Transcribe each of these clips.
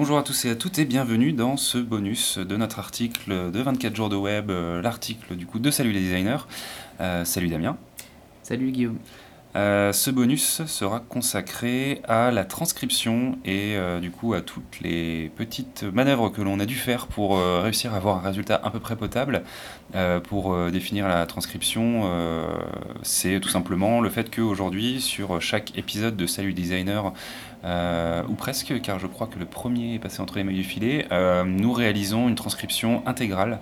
bonjour à tous et à toutes et bienvenue dans ce bonus de notre article de 24 jours de web, euh, l'article du coup de Salut les designers. Euh, salut Damien. Salut Guillaume. Euh, ce bonus sera consacré à la transcription et euh, du coup à toutes les petites manœuvres que l'on a dû faire pour euh, réussir à avoir un résultat à peu près potable. Pour définir la transcription, c'est tout simplement le fait qu'aujourd'hui, sur chaque épisode de Salut Designer, ou presque, car je crois que le premier est passé entre les mailles du filet, nous réalisons une transcription intégrale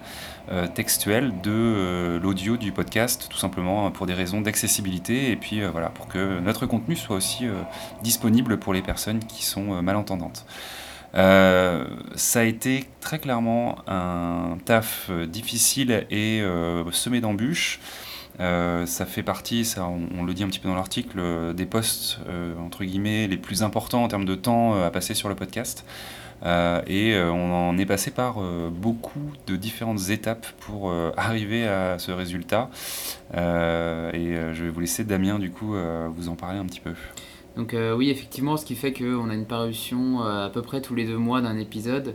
textuelle de l'audio du podcast, tout simplement pour des raisons d'accessibilité et puis voilà, pour que notre contenu soit aussi euh, disponible pour les personnes qui sont euh, malentendantes. Euh, ça a été très clairement un taf difficile et semé d'embûches. Ça fait partie, ça, on, on le dit un petit peu dans l'article, des postes entre guillemets les plus importants en termes de temps à passer sur le podcast. Euh, et euh, on en est passé par euh, beaucoup de différentes étapes pour arriver à ce résultat. Et je vais vous laisser Damien du coup vous en parler un petit peu. Donc oui, effectivement, ce qui fait qu'on a une parution à peu près tous les deux mois d'un épisode,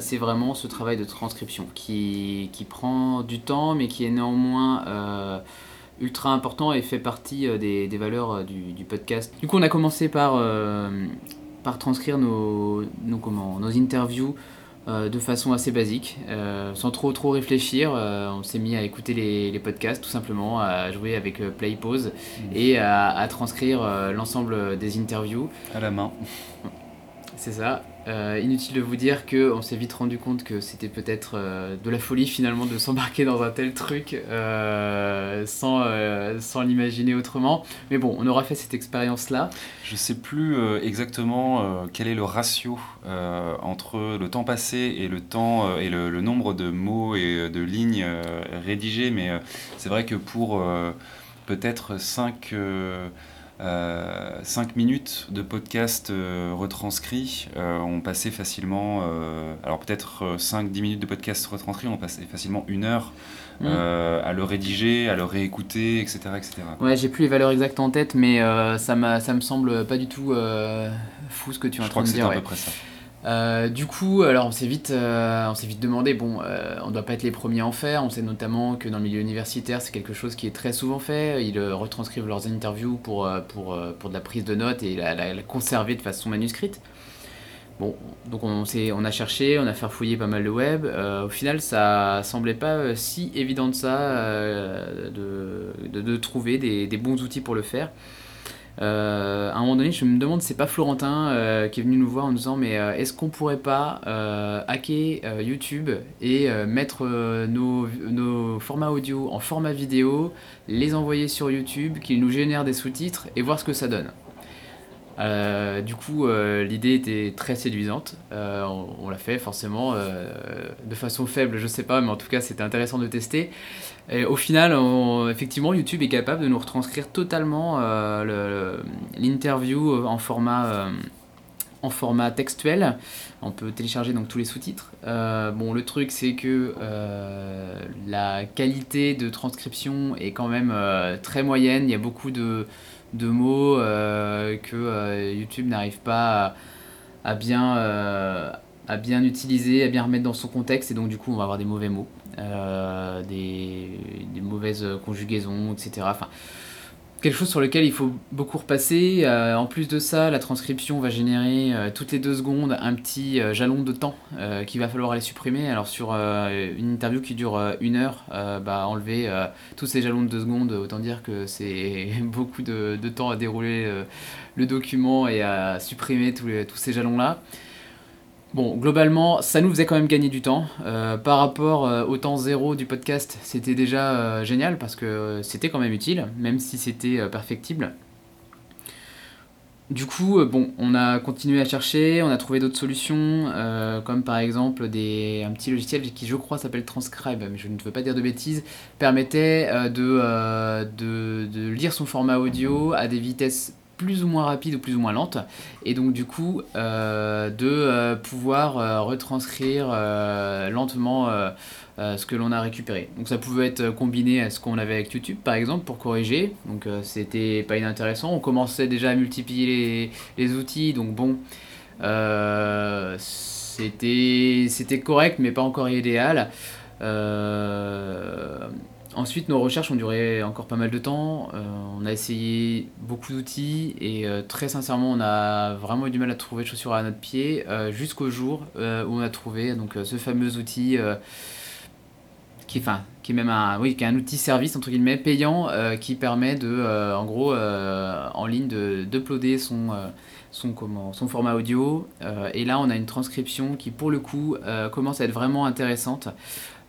c'est vraiment ce travail de transcription qui, qui prend du temps, mais qui est néanmoins ultra important et fait partie des, valeurs du, podcast. Du coup, on a commencé par, par transcrire nos, nos, comment, nos interviews euh, de façon assez basique, euh, sans trop trop réfléchir. Euh, on s'est mis à écouter les, les podcasts tout simplement, à jouer avec Play Pause et à, à transcrire l'ensemble des interviews. À la main. C'est ça. Euh, inutile de vous dire que on s'est vite rendu compte que c'était peut-être euh, de la folie finalement de s'embarquer dans un tel truc euh, sans, sans l'imaginer autrement. Mais bon, on aura fait cette expérience-là. Je sais plus exactement quel est le ratio entre le temps passé et le temps et le, le nombre de mots et de lignes rédigées, mais c'est vrai que pour peut-être 5 minutes de podcast euh, retranscrit, euh, on passait facilement, euh, alors peut-être 5-10 minutes de podcast retranscrit, on passait facilement une heure Mm. euh, à le rédiger, à le réécouter, etc. etc. Ouais, j'ai plus les valeurs exactes en tête, mais euh, ça, ça me semble pas du tout euh, fou ce que tu es en Je train crois que dire. à ouais. peu près ça. Euh, du coup, alors on s'est vite, euh, on s'est vite demandé, bon, euh, on doit pas être les premiers à en faire. On sait notamment que dans le milieu universitaire, c'est quelque chose qui est très souvent fait. Ils retranscrivent leurs interviews pour, pour, pour de la prise de notes et la, conserver de façon manuscrite. Bon, donc on, on a cherché, on a farfouillé pas mal le web. Au final, ça semblait pas si évident de ça, de, de, trouver des bons outils pour le faire. Euh, à un moment donné, je me demande, c'est pas Florentin euh, qui est venu nous voir en nous disant, mais euh, est-ce qu'on pourrait pas hacker YouTube et mettre nos, nos formats audio en format vidéo, les envoyer sur YouTube, qu'ils nous génèrent des sous-titres et voir ce que ça donne? Euh, du coup, euh, l'idée était très séduisante. Euh, on l'a fait forcément de façon faible, je sais pas, mais en tout cas, c'était intéressant de tester. Et au final, effectivement, YouTube est capable de nous retranscrire totalement le- le- l'interview en format, en format textuel. On peut télécharger donc tous les sous-titres. Bon, le truc, c'est que la qualité de transcription est quand même très moyenne. Il y a beaucoup de, de mots euh, que euh, YouTube n'arrive pas à, à bien, euh, à bien utiliser, à bien remettre dans son contexte. Et donc, du coup, on va avoir des mauvais mots des, mauvaises conjugaisons, etc. quelque chose sur lequel il faut beaucoup repasser. Euh, en plus de ça, la transcription va générer euh, toutes les deux secondes un petit euh, jalon de temps qu'il va falloir aller supprimer. Alors sur une interview qui dure une heure, bah, enlever tous ces jalons de deux secondes, autant dire que c'est beaucoup de, temps à dérouler le document et à supprimer tous ces jalons-là. Bon, globalement, ça nous faisait quand même gagner du temps. Euh, par rapport euh, au temps zéro du podcast, c'était déjà euh, génial parce que c'était quand même utile, même si c'était perfectible. Du coup, bon, on a continué à chercher, on a trouvé d'autres solutions, comme par exemple un petit logiciel qui, je crois, s'appelle Transcribe, mais je ne veux pas dire de bêtises, permettait de lire son format audio à des vitesses plus ou moins rapides ou plus ou moins lentes, et donc du coup euh, de euh, pouvoir euh, retranscrire lentement ce que l'on a récupéré. Donc ça pouvait être combiné à ce qu'on avait avec YouTube par exemple pour corriger, donc c'était pas inintéressant. On commençait déjà à multiplier les, les outils, donc bon, c'était c'était correct, mais pas encore idéal. Ensuite, nos recherches ont duré encore pas mal de temps. on a essayé beaucoup d'outils et très sincèrement, on a vraiment eu du mal à trouver de chaussures à notre pied jusqu'au jour où on a trouvé donc, ce fameux outil qui, enfin, qui est même un, oui, qui est un outil service entre guillemets payant euh, qui permet de, euh, en gros, euh, en ligne de d'uploader son son, comment, son format audio. et là, on a une transcription qui, pour le coup, commence à être vraiment intéressante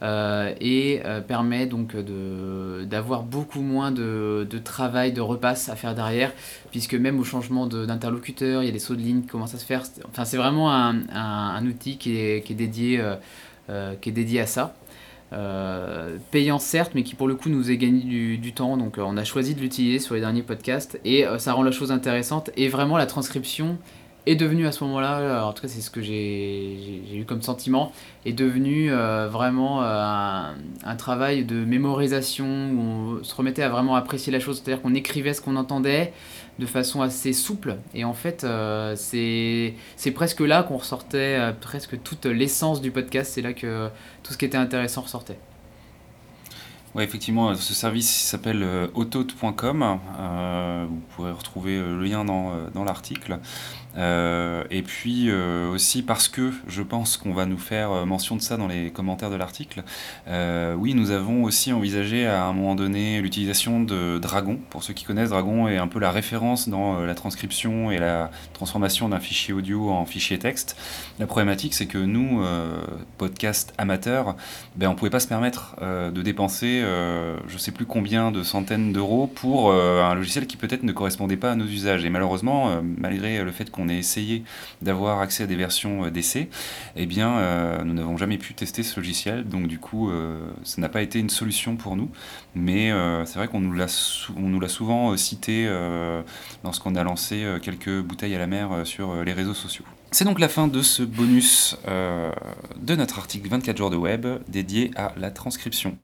et permet donc d'avoir beaucoup moins de, de, travail, de repasse à faire derrière, puisque même au changement d'interlocuteur, il y a des sauts de ligne qui commencent à se faire. Enfin, c'est vraiment un, un, outil qui est, qui est dédié, qui est dédié à ça. Euh, payant certes, mais qui pour le coup nous a gagné du, temps. Donc euh, on a choisi de l'utiliser sur les derniers podcasts et euh, ça rend la chose intéressante. Et vraiment la transcription est devenue à ce moment-là, en tout cas c'est ce que j'ai eu comme sentiment, est devenue vraiment un, un, travail de mémorisation où on se remettait à vraiment apprécier la chose, c'est-à-dire qu'on écrivait ce qu'on entendait, de façon assez souple. Et en fait, euh, c'est presque là qu'on ressortait euh, presque toute l'essence du podcast. C'est là que tout ce qui était intéressant ressortait. Oui, effectivement, ce service s'appelle euh, autote.com. vous pourrez retrouver le lien dans, dans l'article. Euh, et puis euh, aussi parce que je pense qu'on va nous faire euh, mention de ça dans les commentaires de l'article. oui, nous avons aussi envisagé à un moment donné l'utilisation de Dragon. Pour ceux qui connaissent, Dragon est un peu la référence dans la transcription et la transformation d'un fichier audio en fichier texte. La problématique, c'est que nous, podcast amateurs, ben, on ne pouvait pas se permettre de dépenser je ne sais plus combien de centaines d'euros pour un logiciel qui peut-être ne correspondait pas à nos usages. Et malheureusement, malgré le fait qu'on on a essayé d'avoir accès à des versions euh, d'essai, eh bien, euh, nous n'avons jamais pu tester ce logiciel. Donc, du coup, euh, ça n'a pas été une solution pour nous. Mais c'est vrai qu'on nous l'a souvent cité lorsqu'on a lancé quelques bouteilles à la mer sur les réseaux sociaux. C'est donc la fin de ce bonus de notre article 24 jours de web dédié à la transcription.